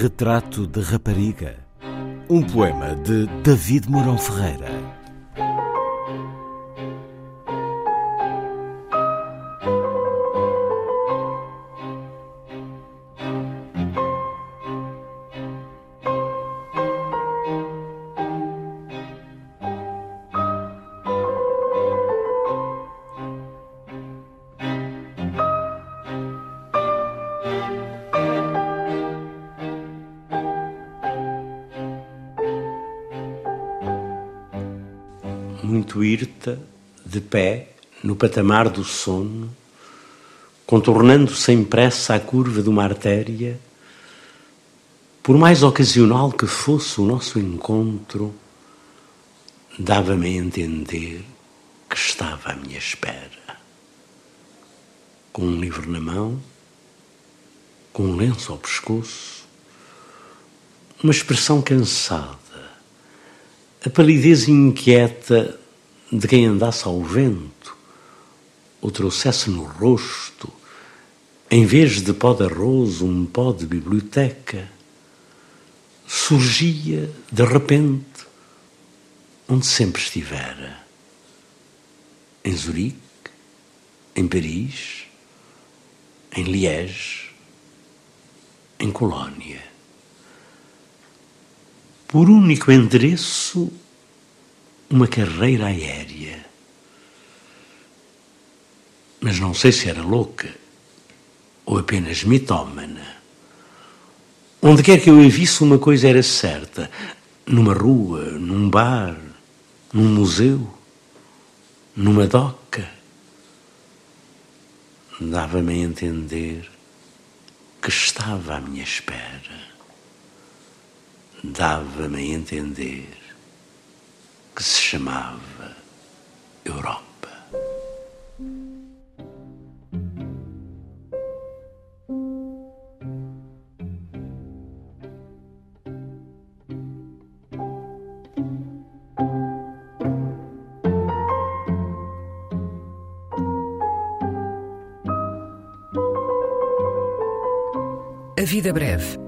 Retrato de Rapariga. Um poema de David Mourão Ferreira. Muito hirta, de pé, no patamar do sono, contornando sem pressa a curva de uma artéria, por mais ocasional que fosse o nosso encontro, dava-me a entender que estava à minha espera. Com um livro na mão, com um lenço ao pescoço, uma expressão cansada, a palidez inquieta de quem andasse ao vento ou trouxesse no rosto, em vez de pó de arroz, um pó de biblioteca, surgia de repente onde sempre estivera. Em Zurique, em Paris, em Liege, em Colónia por único endereço uma carreira aérea. Mas não sei se era louca ou apenas mitómana. Onde quer que eu a visse, uma coisa era certa: numa rua, num bar, num museu, numa doca. Dava-me a entender que estava à minha espera dava-me a entender que se chamava Europa. A Vida Breve,